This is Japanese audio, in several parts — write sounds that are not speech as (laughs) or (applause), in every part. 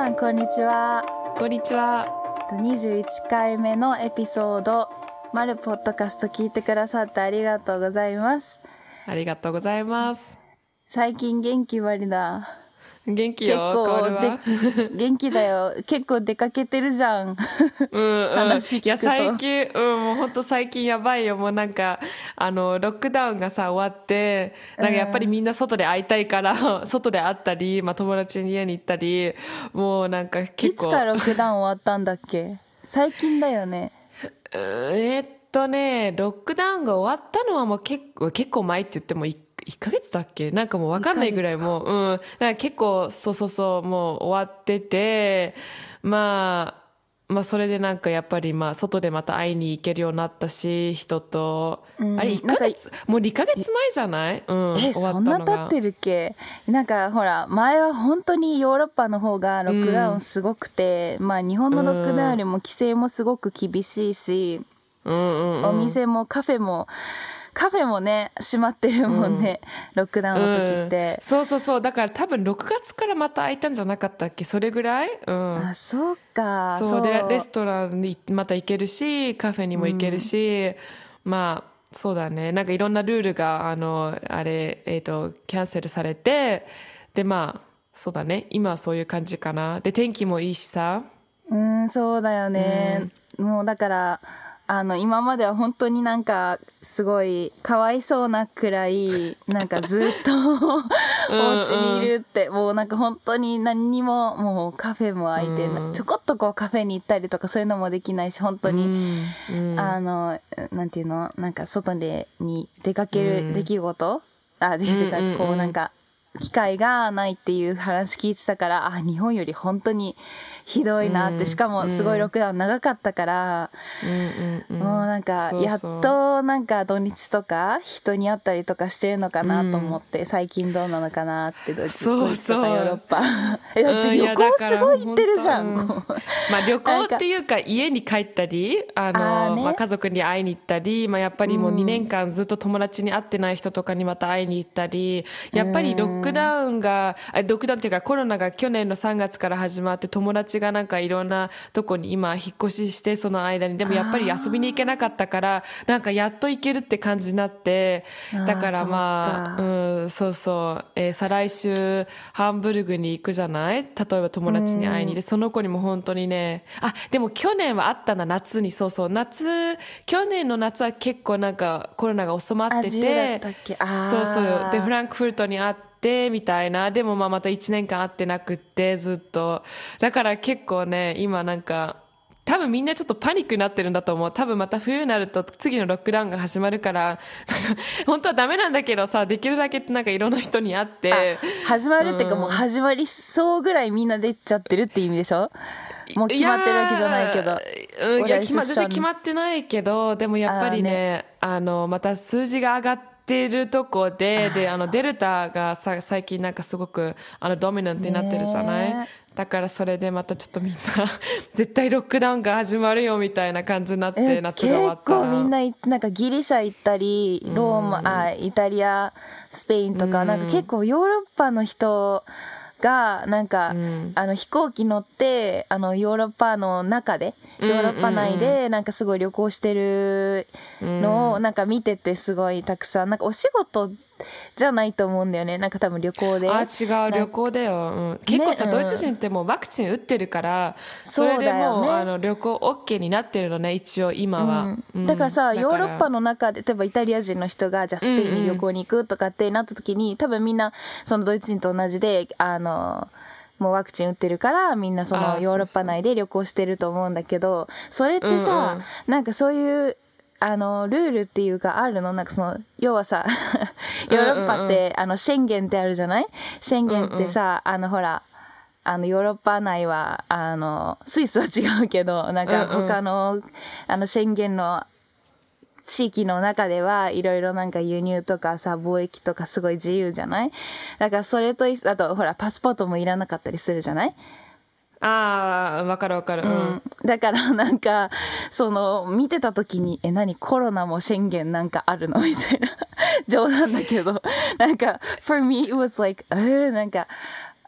さんこんにちはこんにちは。21回目のエピソード「マルポッドキャスト」聞いてくださってありがとうございますありがとうございます。最近元気割りだ結元気よ、こ構。で元気だよ結構出かけてるじゃんうんうん。話聞くといや、最近、うん、もう本当最近やばいよ。もうなんか、あの、ロックダウンがさ、終わって、なんかやっぱりみんな外で会いたいから、外で会ったり、まあ友達の家に行ったり、もうなんかい結構。つからロックダウン終わったんだっけ？最近だよねうんえーっとね、ロックダウンが終わったのはもう結構、結構前って言っても1、一ヶ月だっけ？なんかもうわかんないぐらいもう、うん。だから結構、そうそうそう、もう終わってて、まあ、まあそれでなんかやっぱりまあ外でまた会いに行けるようになったし、人と、うん。あれ1なんかヶ月、もう2ヶ月前じゃない？うん。え終わったそんな経ってるっけ？なんかほら前は本当にヨーロッパの方がロックダウンすごくて、まあ日本のロックダウンよりも規制もすごく厳しいし、うんうんうん。お店もカフェもカフェもね閉まってるもんね、ロックダウンの時って。うん、そうそうそう。だから多分6月からまた開いたんじゃなかったっけ？それぐらい？うん。あそうか。そう。でレストランにまた行けるしカフェにも行けるし、まあそうだね。なんかいろんなルールがあのあれえっ、とキャンセルされてでまあそうだね。今はそういう感じかな。で天気もいいしさ。うんそうだよね、もうだからあの今までは本当になんかすごいかわいそうなくらいなんかずっとお家にいるってもうなんか本当に何にももうカフェも開いて、うん。ちょこっとこうカフェに行ったりとかそういうのもできないし本当に、うんうん。あのなんていうの？なんか外でに出かけうん。る出来事、あ出来事うんうんうん。こうなんか機会がないっていう話聞いてたからあ日本より本当にひどいなって、うん。しかもすごいロックダウン長かったから、うんうんうん。もうなんかやっとなんか土日とか人に会ったりとかしてるのかなと思って、最近どうなのかなってドイツそうヨーロッパ。(laughs) えだって旅行すごい行ってるじゃん、う。まあ旅行っていうか家に帰ったりあのあーね。まあ、家族に会いに行ったり、まあ、やっぱりもううん。2年間ずっと友達に会ってない人とかにまた会いに行ったりやっぱりロックダウンがあロックダウンっていうかコロナが去年の3月から始まって友達がなんかいろんなとこに今引っ越ししてその間にでもやっぱり遊びに行けなかったからなんかやっと行けるって感じになってだからまあうん、そうそう、えー再来週ハンブルグに行くじゃない？例えば友達に会いに。でその子にも本当にねあでも去年はあったな夏に。そうそう。夏去年の夏は結構なんかコロナが収まっててそうそう。でフランクフルトに会ってみたいな。でもまあまた1年間会ってなくってずっと。だから結構ね今なんか多分みんなちょっとパニックになってるんだと思う。多分また冬になると次のロックダウンが始まるから、なんか本当はダメなんだけどさ、できるだけなんかいろんな人に会って、始まるっていうかもう始まりそうぐらいみんな出ちゃってるって意味でしょ？もう決まってるわけじゃないけど。いや、Oder ist 決ま全然決まってないけど、でもやっぱりね、あの、また数字が上がってるとこで、で、あの、デルタがさ、最近なんかすごく、あの、ドミナントになってるじゃない、ねだからそれでまたちょっとみんな、(laughs) 絶対ロックダウンが始まるよみたいな感じになって、え夏が終わ結ったら。構みんななんかギリシャ行ったりローマ、あイタリアスペインとか、なんか結構ヨーロッパの人がなんか、ん。あの飛行機乗ってあのヨーロッパの中でヨーロッパ内でなんかすごい旅行してるのをなんか見ててすごいたくさんなんかお仕事じゃないと思うんだよね。なんか多分旅行で。あ違う。旅行だよ、うん、結構さ、ねドイツ人ってもうワクチン打ってるからそれでそうだよね。もうあの旅行 OK になってるのね一応今は、うん。だからさだヨーロッパの中で例えばイタリア人の人がじゃあスペインに旅行に行くとかってなった時に、多分みんなそのドイツ人と同じであのもうワクチン打ってるからみんなそのヨーロッパ内で旅行してると思うんだけどそれってさ、うんうん。なんかそういうあのルールっていうかあるの？なんかその要はさヨーロッパって、あのシェンゲンってあるじゃない？シェンゲンってさ、あのほらあのヨーロッパ内はあのスイスは違うけどなんかうんうん。他の,、あのシェンゲンの地域の中ではいろいろなんか輸入とかさ貿易とかすごい自由じゃない？だからそれとあとほらパスポートもいらなかったりするじゃない？ああわかるわかる、うん。だからなんかその見てた時に「え何？コロナも宣言なんかあるの? (laughs)」みたいな。冗談だけど。なんか for me it was like えー、なんか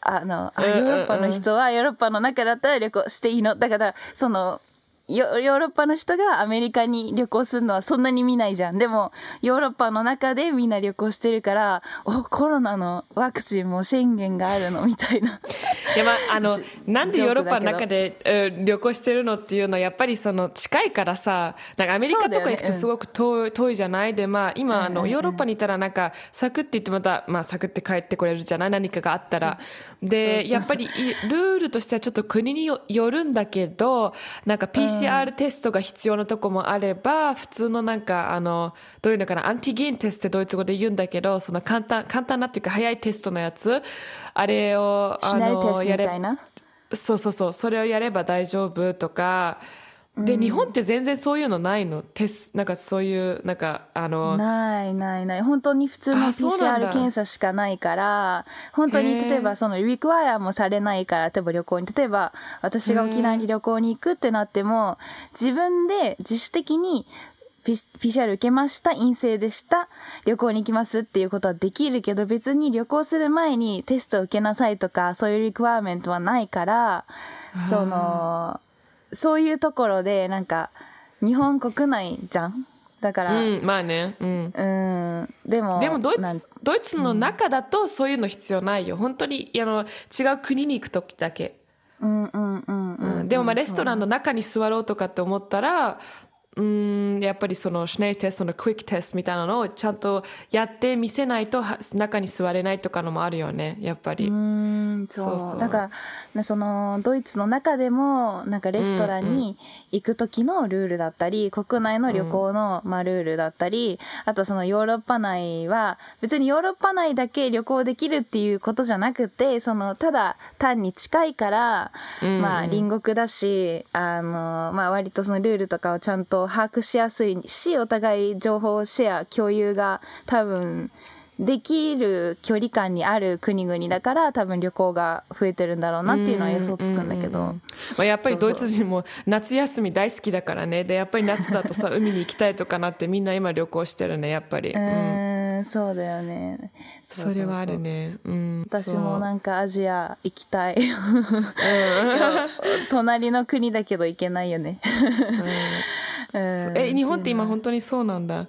あの、あヨーロッパの人はヨーロッパの中だったら旅行していいの？だから、その、ヨヨーロッパの人がアメリカに旅行するのはそんなに見ないじゃん。でも、ヨーロッパの中でみんな旅行してるから、お、コロナのワクチンも宣言があるのみたいな。(laughs) いやまあ、あの (laughs) なんでヨーロッパの中で、うん旅行してるのっていうのはやっぱりその近いからさなんかアメリカとか行くとすごく遠い,、遠いじゃない？でまあ今あのヨーロッパにいたらなんかサクって言ってまた、まあ、サクって帰ってこれるじゃない？何かがあったら。でやっぱりいルールとしてはちょっと国によよるんだけどなんか PCR テストが必要なとこもあれば普通のなんかあのどういうのかなアンティゲンテストってドイツ語で言うんだけどその簡単簡単なっていうか早いテストのやつあれをあシナリテストやれ。そうそうそうそれをやれば大丈夫とかで、日本って全然そういうのないの？テスなんかそういうなんかあのないないない。本当に普通の PCR 検査しかないから、本当に例えばそのリクワイアもされないから、例えば旅行に、例えば私が沖縄に旅行に行くってなっても、自分で自主的にピ PCR 受けました、陰性でした、旅行に行きますっていうことはできるけど、別に旅行する前にテストを受けなさいとか、そういうリクワイアメントはないから、その、そういうところで、なんか、日本国内じゃん？だから、うんまあねうん。うん、でも、でもドイツドイツの中だとそういうの必要ないよ。本当にあの違う国に行く時だけ、うんうんうんうん。うん。でもまあレストランの中に座ろうとかって思ったらうんやっぱりそのシネイテストのクイックテストみたいなのをちゃんとやって見せないとは中に座れないとかのもあるよねやっぱり、うん、そう。だから、なその、ドイツの中でも、なんかレストランに行く時のルールだったり、国内の旅行の、まあ、ルールだったり、あとそのヨーロッパ内は、別にヨーロッパ内だけ旅行できるっていうことじゃなくて、その、ただ単に近いから、まあ、隣国だし、あの、まあ、割とそのルールとかをちゃんと把握しやすいし、お互い情報シェア、共有が多分、できる距離感にある国々だから多分旅行が増えてるんだろうなっていうのは予想つくんだけど、まあ、やっぱりドイツ人も夏休み大好きだからね。でやっぱり夏だとさ海に行きたいとかなってみんな今旅行してるねやっぱり、うーんそうだよね。それはあるね、うん、私もなんかアジア行きたい。(laughs) 隣の国だけど行けないよね。うんえ日本って今本当にそうなんだ。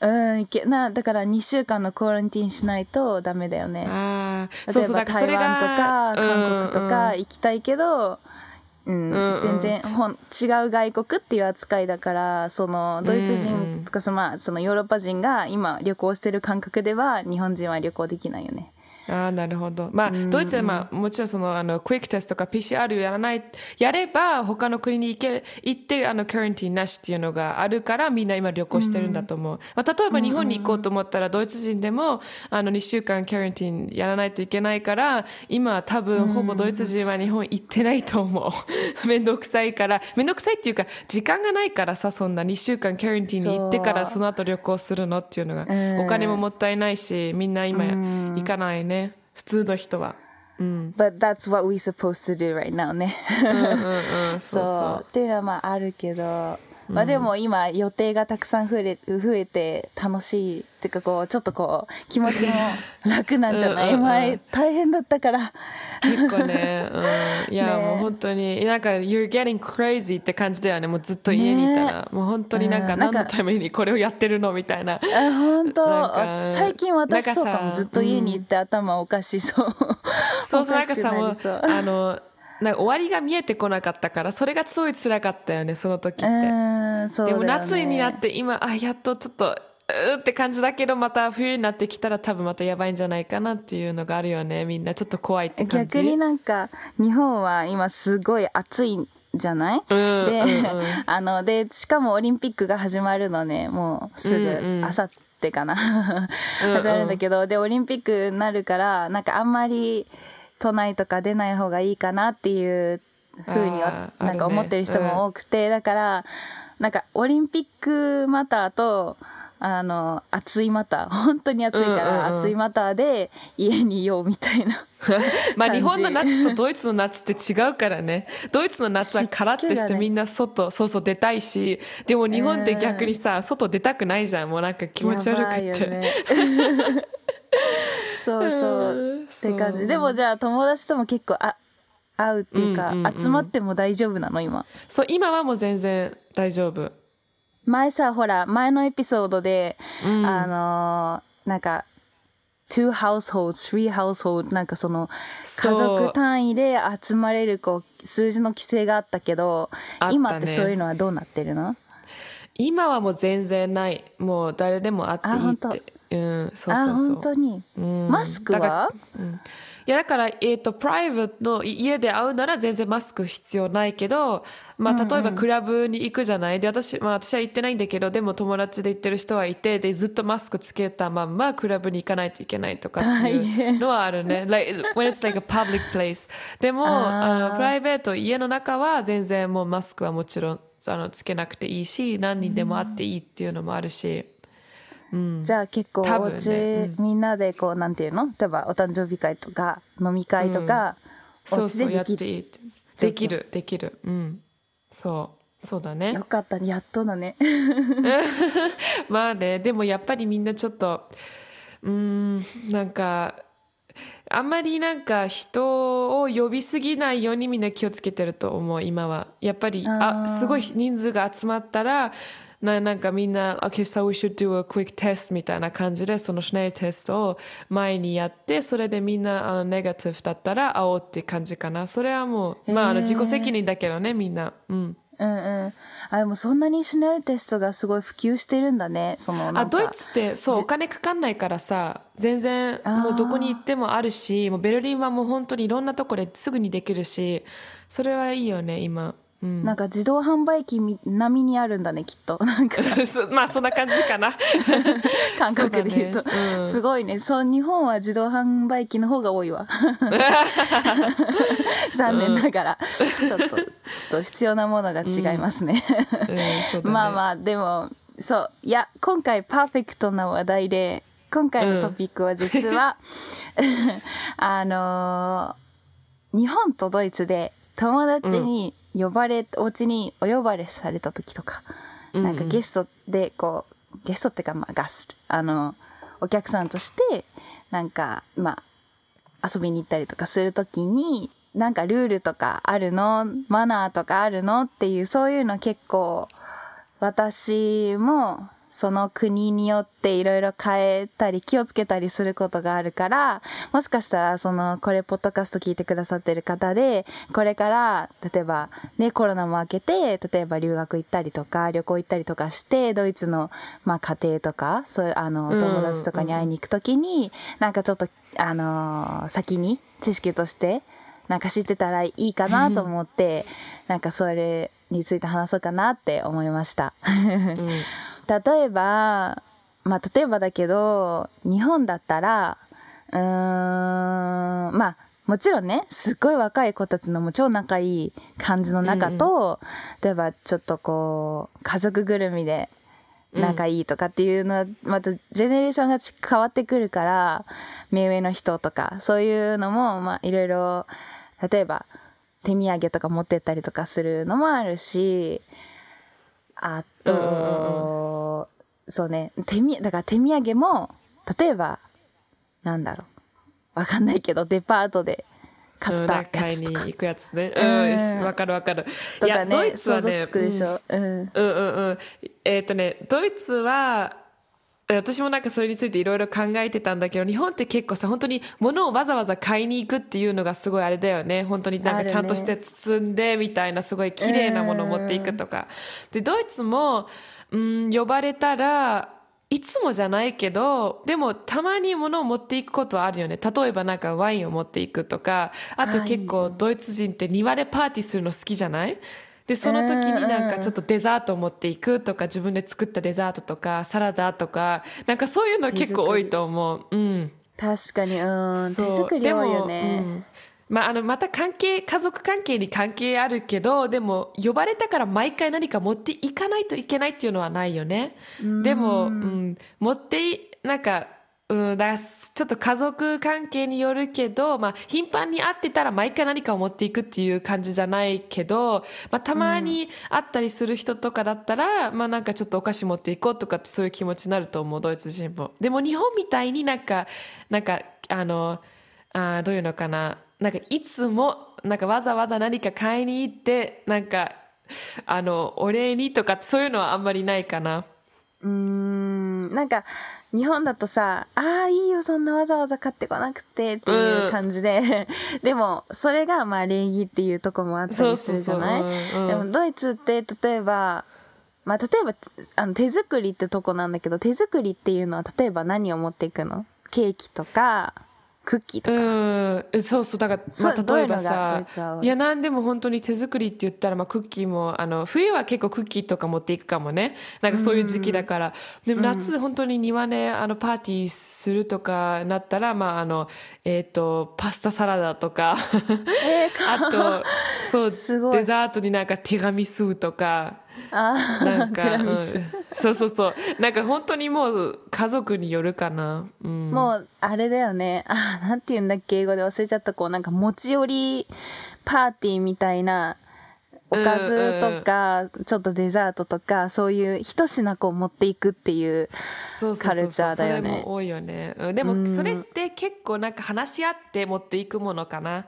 うん。いけなだから2週間のクオランティンしないとダメだよね。ああ例えば台湾とか韓国とかうん行きたいけど、うん。うんうん。全然ほん違う外国っていう扱いだからそのドイツ人とかその,、まあ、そのヨーロッパ人が今旅行してる感覚では日本人は旅行できないよね。ああなるほど。まあ、ドイツは、まあ、もちろんそのあのクイックテストとか PCR をやらないやれば他の国に行け行ってあのカレンティーなしっていうのがあるからみんな今旅行してるんだと思う、まあ、例えば日本に行こうと思ったら、ドイツ人でもあの2週間カレンティーやらないといけないから今は多分ほぼドイツ人は日本行ってないと思う。(laughs) 面倒くさいから。面倒くさいっていうか時間がないからさそんな。2週間カレンティーに行ってからその後旅行するのっていうのが、ん。お金ももったいないしみんな今行かないね、普通の人は。But that's what we supposed to do right now ね。うんうん、そうそうそう。っていうのはまああるけど、まあでも今予定がたくさん増え増えて楽しいっていうかこうちょっとこう気持ちも楽なんじゃない？うん前大変だったから。結構ね、うん、(laughs) いや、ね。もう本当になんか You're getting crazy って感じだよね。もうずっと家にいたら、もう本当になんか何のためにこれをやってるのみたいな。あ本当？最近私そうかも。ずっと家に行って頭おかしそう。そうそう。なんかさもうあのなんか終わりが見えてこなかったからそれがすごい辛かったよねその時って、ね。でも夏になって今あやっとちょっとうーって感じだけどまた冬になってきたら多分またやばいんじゃないかなっていうのがあるよね。みんなちょっと怖いって感じ。逆になんか日本は今すごい暑いじゃない、んで、うんうん。(laughs) あのでしかもオリンピックが始まるのねもうすうん。ぐうんあさってかな始まるんだけどでオリンピックになるからなんかあんまり都内とか出ない方がいいかなっていうふうにはなんか思ってる人も多くて、だからなんかオリンピックマターとあの暑いマター (laughs) 本当に暑いから、うんうんうん暑いマターで家にいようみたいな。(laughs) まあ日本の夏とドイツの夏って違うからね。ドイツの夏はカラッとしてみんな外、そうそう出たいし、でも日本って逆にさ、外出たくないじゃん。もうなんか気持ち悪くて。(laughs) ね (laughs) そうそう。うんって感じ。でもじゃあ友達とも結構あ会うっていうか、うんうんうん集まっても大丈夫なの今？そう今はもう全然大丈夫。前さほら前のエピソードで、あのーなんか two households three households なんかその家族単位で集まれるこう数字の規制があったけどね。今ってそういうのはどうなってるの？今はもう全然ない。もう誰でも会っていいってうんそうあそうそう。本当に、うん。マスクは？うん。いやだから、えー、とプライベートの家で会うなら全然マスク必要ないけど、まあ、例えばクラブに行くじゃない？で私,、まあ、私は行ってないんだけどでも友達で行ってる人はいてでずっとマスクつけたまんまクラブに行かないといけないとかっていうのはあるね。(laughs) like, when it's like a public place でもあのプライベート家の中は全然もうマスクはもちろんあのつけなくていいし何人でも会っていいっていうのもあるし。じゃあ結構お多分ね。家、みんなでこうなんていうの？例えばお誕生日会とか飲み会とか、うそうやっでできる。ていいって。できるできる。うん。そう。そうだね。よかったねやっとだね。(laughs) まあねでもやっぱりみんなちょっとうーんなんかあんまりなんか人を呼びすぎないようにみんな気をつけてると思う今は。やっぱりあすごい人数が集まったらななんかみんな「Okay, so we should do a quick test」みたいな感じでそのシュネルテストを前にやってそれでみんなあのネガティブだったら会おうって感じかな。それはもう、まあ、あの自己責任だけどねみんな。うん。うんうん。あでもそんなにシュネルテストがすごい普及してるんだねそのあドイツってそうお金かかんないからさ全然もうどこに行ってもあるしもうベルリンはもう本当にいろんなとこですぐにできるしそれはいいよね今、うん、なんか自動販売機み並みにあるんだねきっと。(laughs) なんか。(laughs) まあそんな感じかな。(laughs) 感覚で言うと。ね。うん。すごいね。そう日本は自動販売機の方が多いわ。残念ながら、ちょっとちょっと必要なものが違いますね、ね。まあまあでもそう。いや今回パーフェクトな話題で今回のトピックは実は、あのー日本とドイツで友達に呼ばれ、お家にお呼ばれされた時とか、なんかゲストでこうゲストってかまあガストあのお客さんとしてなんかまあ遊びに行ったりとかするときに、なんかルールとかあるの？マナーとかあるの？っていう、そういうの結構、私もその国によっていろいろ変えたり気をつけたりすることがあるから、もしかしたらその、これポッドキャスト聞いてくださってる方で、これから、例えばね、コロナも明けて、例えば留学行ったりとか、旅行行ったりとかして、ドイツの、まあ家庭とか、そういう、あの、うん。友達とかに会いに行くときに、なんかちょっと、あのー先に知識として、なんか知ってたらいいかなと思って、なんかそれについて話そうかなって思いました。(laughs) 例えば、まあ例えばだけど、日本だったら、うーん、まあもちろんね、すっごい若い子たちのもう超仲いい感じの中と、例えばちょっとこう、家族ぐるみで仲いいとかっていうのは、またジェネレーションがち変わってくるから、目上の人とか、そういうのも、まあいろいろ、例えば手土産とか持ってったりとかするのもあるし、あと、そうね、手み、だから手土産も、例えば、なんだろう。わかんないけど、デパートで買ったや買いつとか。に行くやつねうんわかるわかるとかね、ドイツは想像ねつくでしょ。うん。うんうんうんえっ、とねドイツはえ私もなんかそれについていろいろ考えてたんだけど日本って結構さ本当に物をわざわざ買いに行くっていうのがすごいあれだよね。本当になんかちゃんとして包んでみたいなすごい綺麗なものを持っていくとか。でドイツも、うん、呼ばれたらいつもじゃないけどでもたまに物を持っていくことはあるよね。例えばなんかワインを持っていくとか。あと結構ドイツ人って庭でパーティーするの好きじゃない？でその時になんかちょっとデザートを持っていくとか自分で作ったデザートとかサラダとかなんかそういうの結構多いと思う。うん。確かに、うん。手作り多いよでもうね。ん。まあ、あのまた関係家族関係に関係あるけどでも呼ばれたから毎回何か持っていかないといけないっていうのはないよね。でも、うん、持っていなんかうん、だちょっと家族関係によるけど、まあ、頻繁に会ってたら毎回何かを持っていくっていう感じじゃないけど、まあ、たまに会ったりする人とかだったら、まあなんかちょっとお菓子持っていこうとかってそういう気持ちになると思う、ドイツ人も。でも日本みたいになんか、なんか、あの、あーどういうのかな。なんかいつも、なんかわざわざ何か買いに行って、なんか、あの、お礼にとかそういうのはあんまりないかな。うーんなんか日本だとさ「ああいいよそんなわざわざ買ってこなくて」っていう感じで、(laughs) でもそれがまあ礼儀っていうとこもあったりするじゃない？でもドイツって例えばまあ例えばあの手作りってとこなんだけど手作りっていうのは例えば何を持っていくの？ケーキとかクッキーとか、うん、そうそう、だから、まあ、例えばさいいや、なんでも本当に手作りって言ったら、まあ、クッキーも、あの、冬は結構クッキーとか持っていくかもね。なんかそういう時期だから。でも夏、本当に庭で、あの、パーティーするとかなったら、まあ、あの、えっ、と、パスタサラダとか、えー、かあと、そう、デザートになんかティラミスとか、あなんか、うんそうそうそう。なんか本当にもう家族によるかな。うん。もう、あれだよね。あ、なんて言うんだっけ、英語で忘れちゃった。こう、なんか持ち寄りパーティーみたいな、おかずとか、ちょっとデザートとか、そういう一品こう持っていくっていう。そうそうそうそうカルチャーだよねそれも多いよね。うんでもそれって結構なんか話し合って持っていくものかな。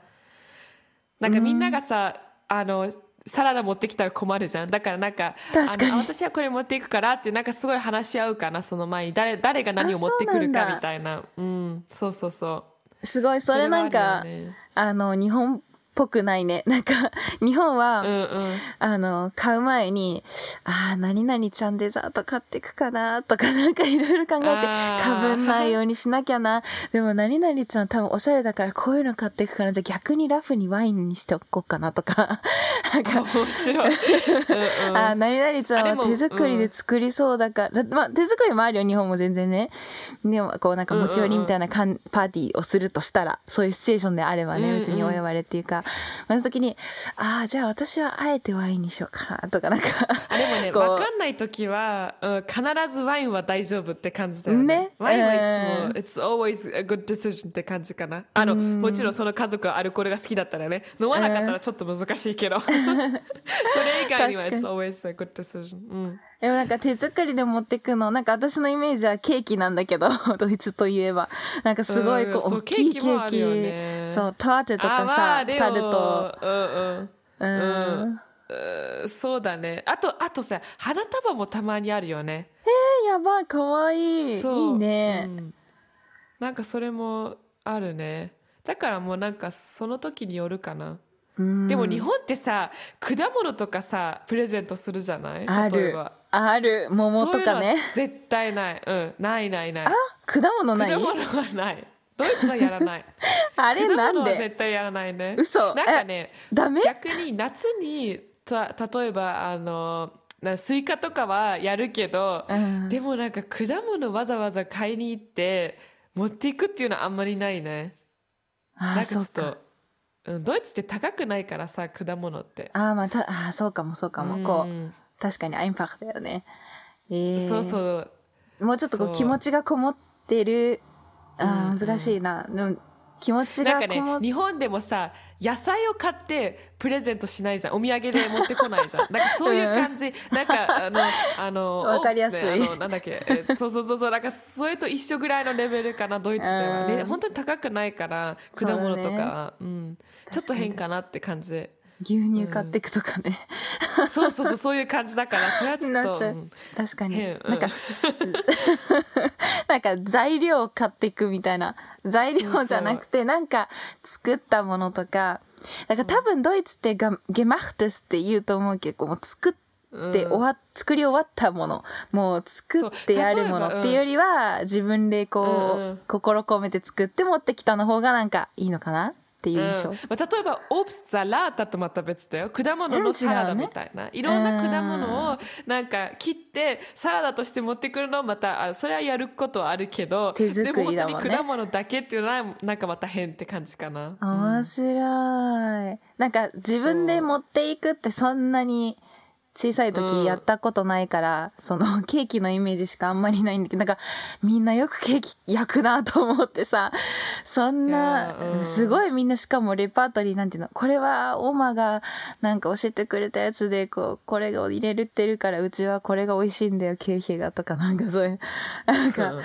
なんかみんながさ、あの、サラダ持ってきたら困るじゃん。だからなんか、あの私はこれ持っていくからってなんかすごい話し合うかな、その前に。誰、誰が何を持ってくるかみたいな。うん、そうそうそう。すごい、それなんか、あねあの、日本っぽくないね。(laughs) なんか、日本は、うんうん。あの、買う前に、ああ、何々ちゃんデザート買ってくかなとか、(laughs) なんかいろいろ考えて、かぶんないようにしなきゃな。でも何々ちゃん多分おしゃれだからこういうの買ってくから、じゃあ逆にラフにワインにしておこうかなとか。(laughs) なんか、面白い。うんうんあー何々ちゃんは手作りで作りそうだから、だまあ手作りもあるよ、日本も全然ね。でも、こうなんか持ち寄りみたいなかんパーティーをするとしたら、そういうシチュエーションであればね、うんうん別にお呼ばれっていうか、まあ、その時に、ああ、じゃあ私はあえてワインにしようかな、とかなんか。あでもね、わかんないときは、うん、必ずワインは大丈夫って感じだよね。ねワインはいつも、うん it's always a good decision って感じかな。あの、もちろんその家族はアルコールが好きだったらね、飲まなかったらちょっと難しいけど、(laughs) それ以外には it's always a good decision。うん。でもなんか手作りで持ってくの、なんか私のイメージはケーキなんだけど、(laughs) ドイツといえば。なんかすごいこう、大きいケケーキそう、タートとかさ、タルト。うんうん。うん。うんそうだね。あと、あとさ、花束もたまにあるよね。えー、やばい、かわいい。いいね。うんなんかそれもあるね。だからもうなんかその時によるかな。うんでも日本ってさ、果物とかさ、プレゼントするじゃない？例えば。。ある。桃とかそういうのはね。絶対ない。うん。ないないない。あ、果物ない？果物はない。ドイツはやらない。(laughs) あれ果なんで？物は絶対やらないね。嘘なんかね、ダメ？逆に夏にた例えばあのなスイカとかはやるけど、うんでもなんか果物わざわざ買いに行って持っていくっていうのはあんまりないねあー、なんかちょっそうか。とうんドイツって高くないからさ果物って、あー、また、あー、そうかもそうかも。こうんう、確かにアインパクだよね。えー、そうそう。もうちょっとこう気持ちがこもってる。あうんー、難しいな。でも、気持ちなんかね日本でもさ野菜を買ってプレゼントしないじゃん。お土産で持ってこないじゃん。(laughs) なんかそういう感じ、なんかあの (laughs) あのわかりやすい。ねあのなんだっけ。えそうそうそうそう。なんかそれと一緒ぐらいのレベルかなドイツでは。ねうん。本当に高くないから果物とか。はう、ん、ちょっと変かなって感じで牛乳買っていくとかね。そうそうそうそういう感じだからそれはちょなっとうん確かに変。うんなんか、(laughs) なんか材料を買っていくみたいな。材料じゃなくて、なんか作ったものとか。だから多分ドイツってがゲマフテスって言うと思うけど、もう作って終わ、作り終わったもの。もう作ってやるものっていうよりは、自分でこう、うんうん心込めて作って持ってきたの方がなんかいいのかな？っていう印象。うん。まあ、例えばオーブスザラータとまた別だよ。果物のサラダみたいな、いろんな果物をなんか切ってサラダとして持ってくるのまたあそれはやることはあるけど手作りだもんね。でも本当に果物だけっていうのはなんかまた変って感じかな。面白い。なんか自分で持っていくってそんなに小さい時やったことないから、その (laughs) ケーキのイメージしかあんまりないんだけど、なんかみんなよくケーキ焼くなと思ってさ、そんな、うん。すごいみんなしかもレパートリーなんていうの、これはオーマがなんか教えてくれたやつで、こう、これを入れるってるから、うちはこれが美味しいんだよ、ケーキがとか、なんかそういう、(laughs) なんか、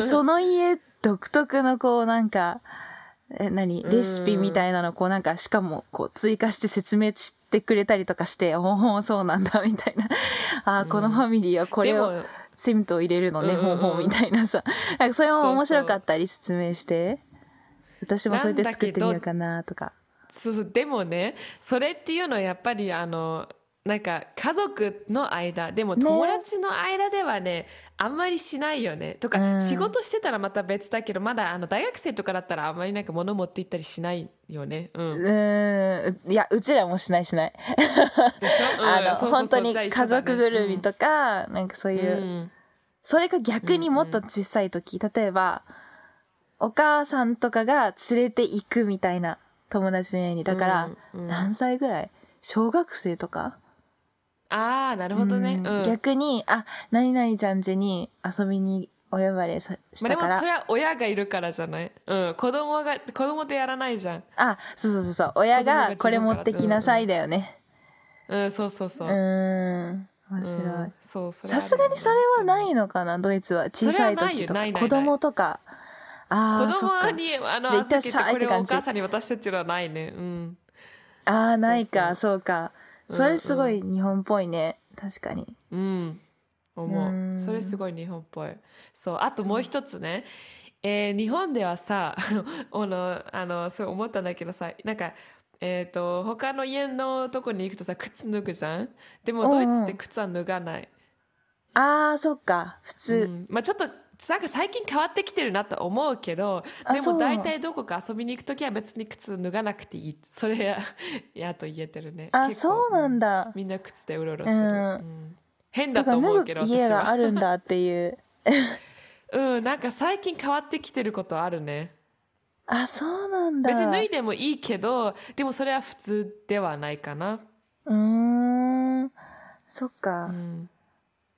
その家独特のこうなんか、え、何レシピみたいなのこうなんかしかもこう追加して説明してくれたりとかして、おおそうなんだみたいな。(laughs) あーこのファミリーはこれをでもツミと入れるのね、うんうんうんほうみたいなさ。(laughs) なんかそれも面白かったり説明して。私もそうやって作ってみようかなとか。そうそうでもねそれっていうのはやっぱりあのなんか家族の間でもね。友達の間ではねあんまりしないよね。とか、うん。仕事してたらまた別だけどまだあの大学生とかだったらあんまりなんか物持って行ったりしないよね。うん。うーん。いや、うちらもしないしない。でしょ、うん。(laughs) あの、本当に家族ぐるみとか、なんかそういう、うん。それが逆にもっと小さい時、例えば、お母さんとかが連れて行くみたいな友達の家に。だから、うんうん。何歳ぐらい？小学生とか、ああなるほどね、うん。逆に、あ、何々ちゃん家に遊びにお呼ばれさしまあ、でたから、もそれは親がいるからじゃない？うん。子供が子供でやらないじゃん。あ、そうそうそうそう、親ががこれ持ってきなさいだよね。うん。そうそうそう。うーん、面白い。うん。そうさすがにそれはないのかな、ドイツは。小さい時とか。子供とか。ああ、子供にあの預けてお母さんに渡してっていうのはないね。うん。ああ、ないか、そう。そうか。それすごい日本っぽいね。確かに。うん。思う。うん。それすごい日本っぽい。そうあともう一つね。えー日本ではさ (laughs) あのあのそう思ったんだけどさなんかえっ、と他の家のとこに行くとさ靴脱ぐじゃん？でもドイツって靴は脱がない、ああ、そっか。普う通。ん。まあ、ちょっとなんか最近変わってきてるなと思うけどでも大体どこか遊びに行く時は別に靴脱がなくていいそれややと言えてるねあ、そうなんだ。みんな靴でうろうろする、うんうん変だと思うけど家があるんだっていう。(laughs) うんなんか最近変わってきてることあるねあ、そうなんだ。別に脱いでもいいけどでもそれは普通ではないかな、うーん。そっかう。ん、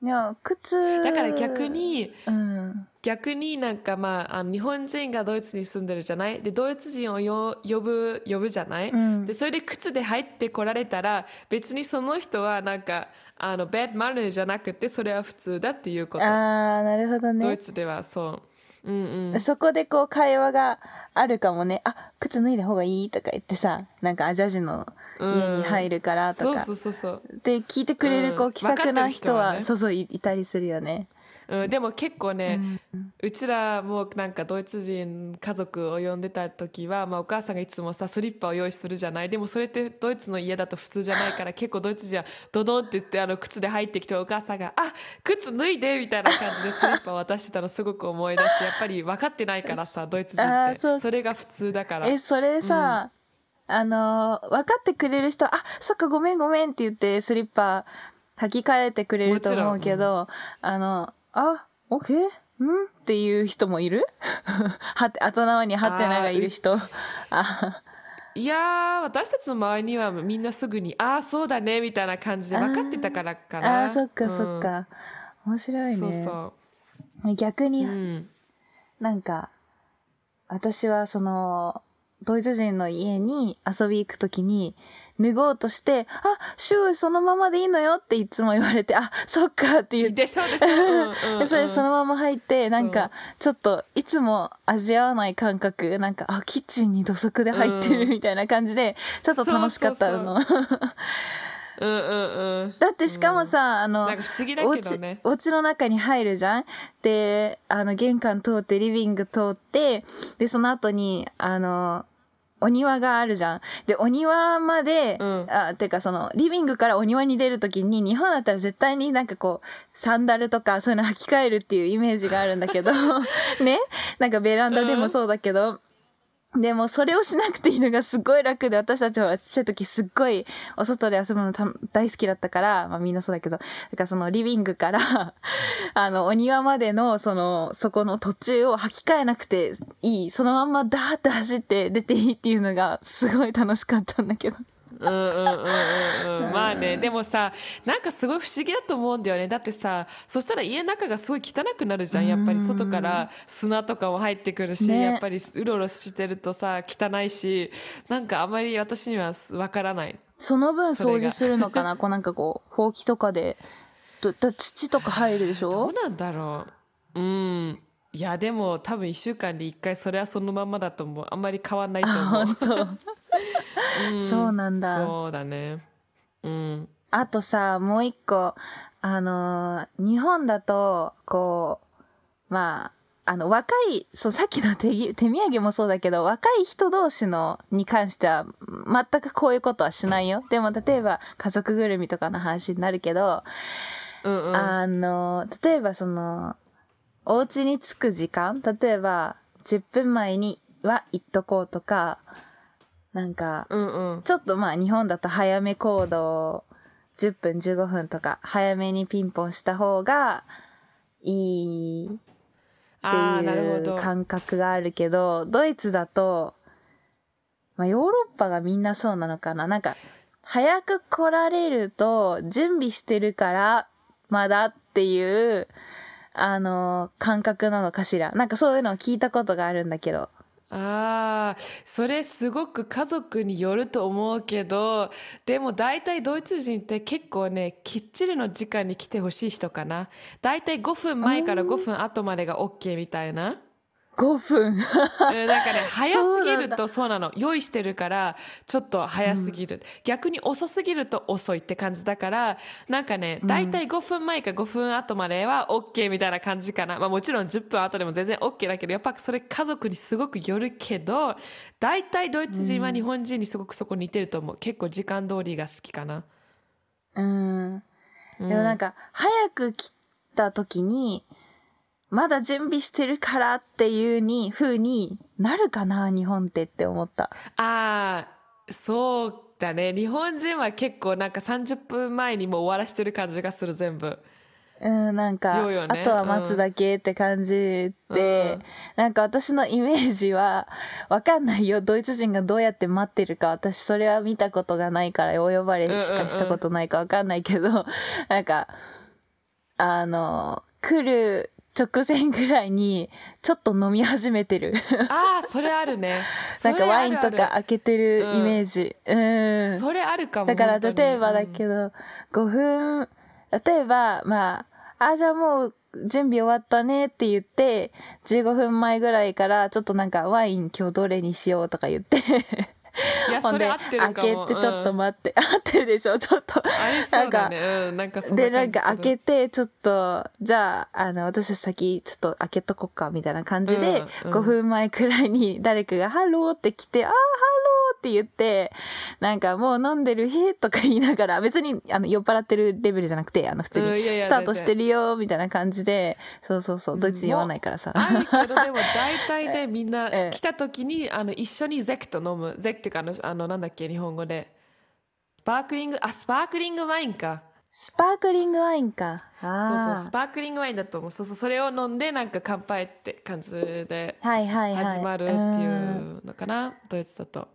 いや、靴。だから逆。にうん。逆になんかまああの日本人がドイツに住んでるじゃない？でドイツ人をよ呼ぶ呼ぶじゃない、うんでそれで靴で入ってこられたら別にその人はなんかあの bad manner じゃなくてそれは普通だっていうこと、ああ、なるほどドイね。ツではそううんうんそこでこう会話があるかもね。あ、靴脱いだ方がいいとか言ってさ、なんかアジア人の家に入るからとかそうそ。うそうそうで、聞いてくれるこううん気さくな人は、はねそうそういいたりするよね。うん、でも結構ね、うちらもなんかドイツ人家族を呼んでた時は、まあ、お母さんがいつもさスリッパを用意するじゃない。でもそれってドイツの家だと普通じゃないから結構ドイツ人はドドンって言ってあの靴で入ってきてお母さんが「あ靴脱いで」みたいな感じでスリッパを渡してたのすごく思い出してやっぱり分かってないからさ (laughs) ドイツ人って。それが普通だから。え、それさ、あのー、分かってくれる人、あ、そっかごめんごめんって言ってスリッパ履き替えてくれると思うけど、あの、あ、オッケーん？っていう人もいる？(laughs) はて、頭にハテナがいる人。あいやー私たちの周りにはみんなすぐに「ああそうだね」みたいな感じで分かってたからかな。あー、そっかそっうんか。面白いそうね。そ逆にう、うん。なんか、私はその、ドイツ人の家に遊び行くときに、脱ごうとして、あ、シューそのままでいいのよっていつも言われて、あ、そっかって言って、でしょでしょ、うんうんうん。(laughs) それそのまま入って、なんか、ちょっと、いつも味わわない感覚、なんか、あ、キッチンに土足で入ってるみたいな感じで、ちょっと楽しかったの。うんうんうん。だってしかもさ、あの、なんか不思議だけどね。お家お家の中に入るじゃん？で、あの、玄関通って、リビング通って、で、その後に、あの、お庭があるじゃん。で、お庭まで、うん。あ、てかその、リビングからお庭に出るときに、日本だったら絶対になんかこう、サンダルとかそういうの履き替えるっていうイメージがあるんだけど、(laughs) ね？なんかベランダでもそうだけど、でもそれをしなくていいのがすごい楽で、私たちはちっちゃい時すっごいお外で遊ぶのた大好きだったから、(laughs) まあみんなそうだけど、だからそのリビングから、(laughs) あの、お庭までのその、そこの途中を履き替えなくていい。そのまんまダーって走って出ていいっていうのがすごい楽しかったんだけど。うんうんうんまあねでもさなんかすごい不思議だと思うんだよね。だってさそしたら家の中がすごい汚くなるじゃん。やっぱり外から砂とかも入ってくるし、ね。やっぱりうろうろしてるとさ汚いしなんかあまり私にはわからない。その分掃除するのかな？こうなんかこう、ほうきとかで、どだ土とか入るでしどょうなんだろう。うん。いやでも多分1週間で1回それはそのままだと思う。あんまり変わんないと思うそうなんだ。そうだね。うん。あとさ、もう一個、あのー日本だと、こう、まあ、あの、若い、そう、さっきの手ぎ手土産もそうだけど、若い人同士の、に関しては、全くこういうことはしないよ。でも、例えば、家族ぐるみとかの話になるけど、うんうん。あの、例えばその、お家に着く時間例えば、10分前には行っとこうとか、なんか、うんうんちょっとまあ日本だと早め行動10分15分とか早めにピンポンした方がいいっていう感覚があるけど、ドイツだと、まあヨーロッパがみんなそうなのかななんか、早く来られると準備してるからまだっていう、あの、感覚なのかしら。なんかそういうのを聞いたことがあるんだけど。ああ、それすごく家族によると思うけど、でも大体ドイツ人って結構ね、きっちりの時間に来てほしい人かな。大体5分前から5分後までが OK みたいな。5分うんなんかね、(laughs) 早すぎるとそうなの。用意してるから、ちょっと早すぎる。逆に遅すぎると遅いって感じだから、なんかね、大体5分前か5分後までは OK みたいな感じかな。まあもちろん10分後でも全然 OK だけど、やっぱそれ家族にすごくよるけど、大体ドイツ人は日本人にすごくそこ似てると思う。結構時間通りが好きかな。うん。でもなんか、早く来た時に、まだ準備してるからっていうに、風になるかな、日本ってって思った。ああ、そうだね。日本人は結構なんか30分前にもう終わらしてる感じがする、全部。うん、なんか、ねあとは待つだけって感じで、うんなんか私のイメージは、わかんないよ。ドイツ人がどうやって待ってるか、私それは見たことがないから、お呼ばれしかしたことないかわかんないけど、なんか、あの、来る直前ぐらいに、ちょっと飲み始めてる。ああ、それあるね。(laughs) なんかワインとか開けてるイメージ。うん。それあるかも。だから例えばだけど、5分、例えば、まあ、あ、じゃあもう準備終わったねって言って、15分前ぐらいからちょっとなんかワイン今日どれにしようとか言って、いや、ほんでそれ合ってるかも。開けてちょっとうん待って、合ってるでしょ？(laughs) ちょっと。ありそうだね。うん、なんかで、なんか開けて、ちょっと、じゃあ、あの、私先、ちょっと開けとこっか、みたいな感じで、うんうん5分前くらいに誰かが、ハローって来て、あー、ハローって言って、なんかもう飲んでる、へーとか言いながら、別に、あの、酔っ払ってるレベルじゃなくて、あの、普通に、やスタートしてるよ、みたいな感じで、そうそうそう、ドイツ人酔わないからさ。あるけど、でも大体ね、(laughs) みんなええ来た時に、あの、一緒にゼクト飲む。ゼクっていうか、あの、あのなんだっけ、日本語で。スパークリング、あ、スパークリングワインか。スパークリングワインか。そうあそう、スパークリングワインだと思う。そうそう、それを飲んで、なんか乾杯って感じで。始まるっていんうのかな、ドイツだと。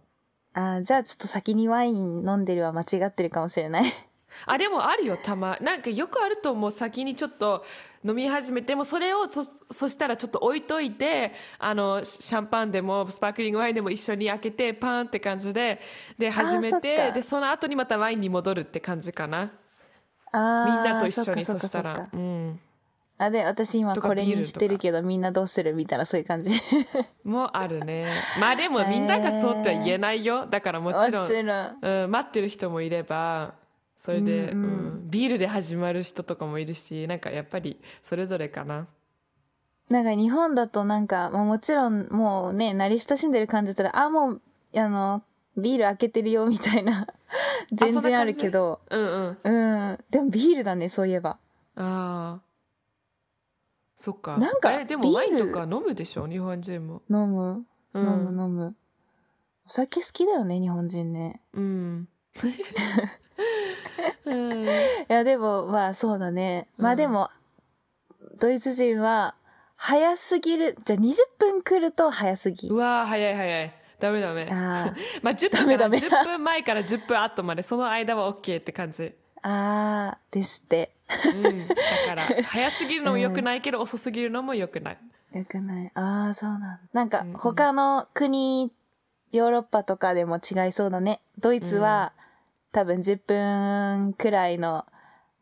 あーじゃあちょっと先にワイン飲んでるは間違ってるかもしれない。(laughs) あ、でもあるよ、たま。なんかよくあると思う。先にちょっと飲み始めて、もうそれをそ、そしたらちょっと置いといて、あの、シャンパンでも、スパークリングワインでも一緒に開けて、パーンって感じで、で、始めて、かで、その後にまたワインに戻るって感じかな。あみんなとー一緒に、そしたら。うん。あ、で、私今これにしてるけどみんなどうするみたいなそういう感じ。もうあるね。(laughs) まあでもみんながそうとは言えないよ。だからもちろん。うん、待ってる人もいればそれで、うんビールで始まる人とかもいるしなんかやっぱりそれぞれかななんか日本だとなんか、まあ、もちろんもうね、慣れ親しんでる感じだったら、あ、もう、あの、ビール開けてるよみたいな。(laughs) 全然あるけど。うんうんうん。でもビールだね、そういえば。ああそっかなんかでもワインとか飲むでしょ？日本人も飲む、うん飲む、飲む。お酒好きだよね、日本人ね。うん (laughs) うんいや、でも、まあそうだね。まあでも、ドイツ人は、早すぎる。じゃあ20分来ると早すぎう。わー早い早いダメダメ。あ (laughs) まあ10分からダメダメ10分前から10分後までその間は OK って感じ。ーあーですってうん、だから (laughs) 早すぎるのも良くないけど、遅すぎるのも良くない。よくない。ああそうなんだ。なんか他の国ヨーロッパとかでも違いそうだね。ドイツは、多分10分くらいの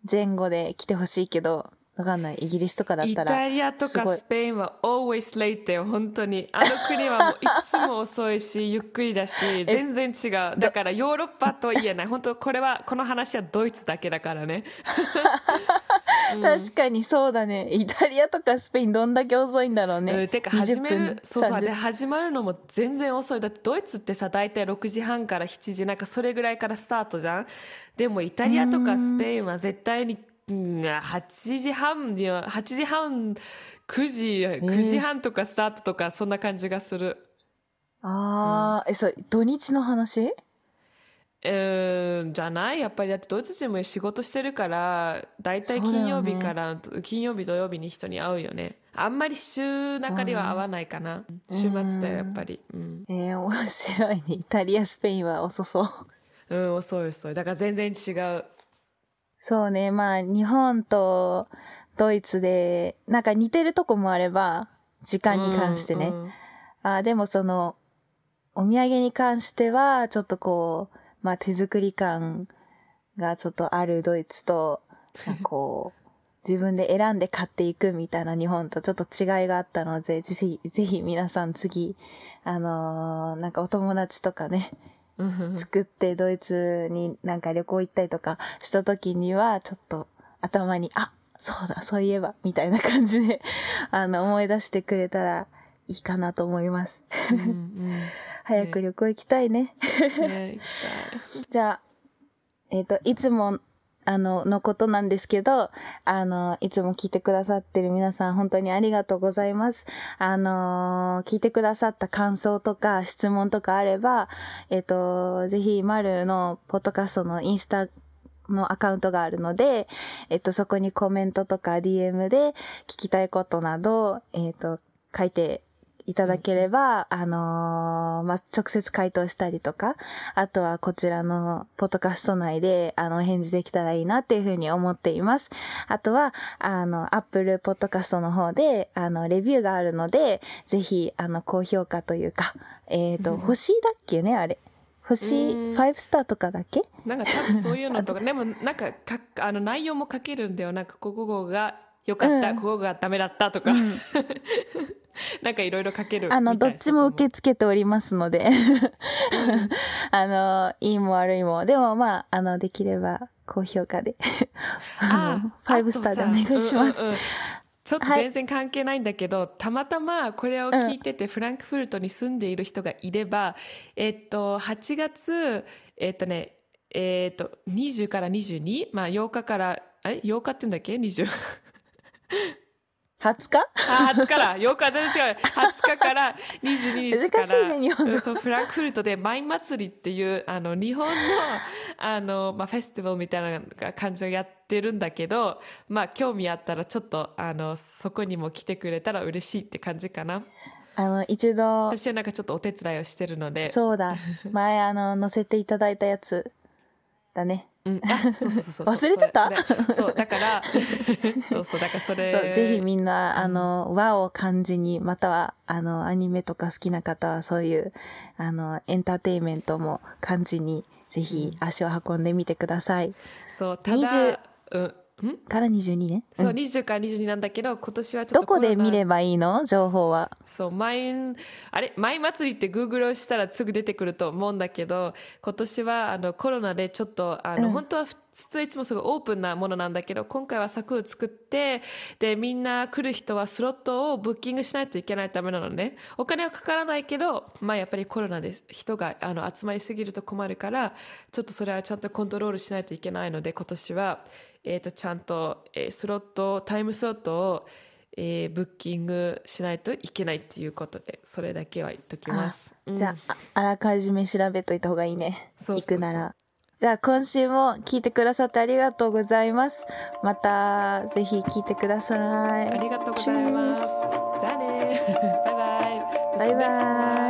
前後で来てほしいけどわかんないイギリスとかだっイたらタリアとかスペインは always late よ、本当に。あの国はもういつも遅いし、(laughs) ゆっくりだし、全然違う。だからヨーロッパと言えない。本当これは、この話はドイツだけだからね。(laughs) 確かにそうだねイタリアとかスペインどんだけ遅いんだろうね、うんてか20始める分そうそう30で始まるのも全然遅いだってドイツってさ大体6時半から7時なんかそれぐらいからスタートじゃんでもイタリアとかスペインは絶対に、うん、8時半には8時半9時9時半とかスタートとかそんな感じがする、ああ、えそう土日の話？えーじゃない。やっぱりだってドイツ人も仕事してるから大体金曜日から、金曜日土曜日に人に会うよね。あんまり週中では会わないかな、週末だよやっぱり。うん。えー、面白いね。イタリアスペインは遅そう。うん、遅い遅い。だから全然違う。そうね。まあ日本とドイツでなんか似てるとこもあれば時間に関してね、うんうんあーでもそのお土産に関してはちょっとこうまあ手作り感がちょっとあるドイツとこう (laughs) 自分で選んで買っていくみたいな日本とちょっと違いがあったのでぜひぜひ皆さん次あのーなんかお友達とかね作ってドイツになんか旅行行ったりとかした時にはちょっと頭にあそうだそういえばみたいな感じで (laughs) あの思い出してくれたらいいかなと思います。うんうん (laughs) 早く旅行行きたいね。ねい (laughs) じゃあ、えっ、と、いつも、あの、のことなんですけど、あの、いつも聞いてくださってる皆さん、本当にありがとうございます。あの、聞いてくださった感想とか質問とかあれば、えっ、と、ぜひ、マルのポッドキャストのインスタのアカウントがあるので、えっ、と、そこにコメントとか DM で聞きたいことなど、えっ、と、書いていただければ、あのーまあ、直接回答したりとか、あとはこちらのポッドキャスト内で、あの、返事できたらいいなっていうふうに思っています。あとは、あの、アップルポッドキャストの方で、あの、レビューがあるので、ぜひ、あの、高評価というか、えっ、と、星だっけね、あれ。星、5スターとかだっけ？なんか多分そういうのとか、(laughs) でもなんかかあの内容も書けるんだよ。なんかここが良かった、ここがダメだったとか。(laughs) (laughs) なんかいろいろ書けるあの、どっちも受け付けておりますので。(laughs) あの、いいも悪いも。でもまあ、あの、できれば高評価で。あ (laughs) の、5スターでお願いします。あとさうんうんうんちょっと全然関係ないんだけど、たまたまこれを聞いてて、フランクフルトに住んでいる人がいれば、えっと、8月、えっとね、えっと、20から22、まあ8日から、え ?8 日って言うんだっけ ?20。20日あ、20日から、8日は全然違う。20日から22日から、難しいね日本語うんそう、フランクフルトでマイ祭りっていう、あの、日本の、あの、まあ、フェスティバルみたいな感じをやってるんだけど、まあ、興味あったらちょっと、あの、そこにも来てくれたら嬉しいって感じかな。あの、一度、私はなんかちょっとお手伝いをしてるので。そうだ。前、あの、載せていただいたやつだね。うん、あそうそうそう。(laughs) 忘れてた？そう、だから、(laughs) そうそう、だからそれ。そう、ぜひみんな、あの、和を感じに、または、あの、アニメとか好きな方は、そういう、あの、エンターテインメントも感じに、ぜひ足を運んでみてください。そう、た20だ、うん、んから22ね。そう、20から22なんだけど、今年はちょっとどこで見ればいいの？情報は。そう、前、あれ、前祭りって Google をしたらすぐ出てくると思うんだけど、今年はあのコロナでちょっと、あの、本当は普通いつもすごいオープンなものなんだけど、今回は柵を作って、で、みんな来る人はスロットをブッキングしないといけないためなのね。お金はかからないけど、まあやっぱりコロナで人があの集まりすぎると困るから、ちょっとそれはちゃんとコントロールしないといけないので、今年は、えっ、と、ちゃんと、えースロット、タイムスロットを、えーブッキングしないといけないっていうことで、それだけは言っときます。うんじゃあ、ああらかじめ調べといた方がいいね。行くなら。じゃあ、今週も聞いてくださってありがとうございます。また、ぜひ聞いてください。ありがとうございます。じゃあね。(laughs) バイバイ。バイバイ。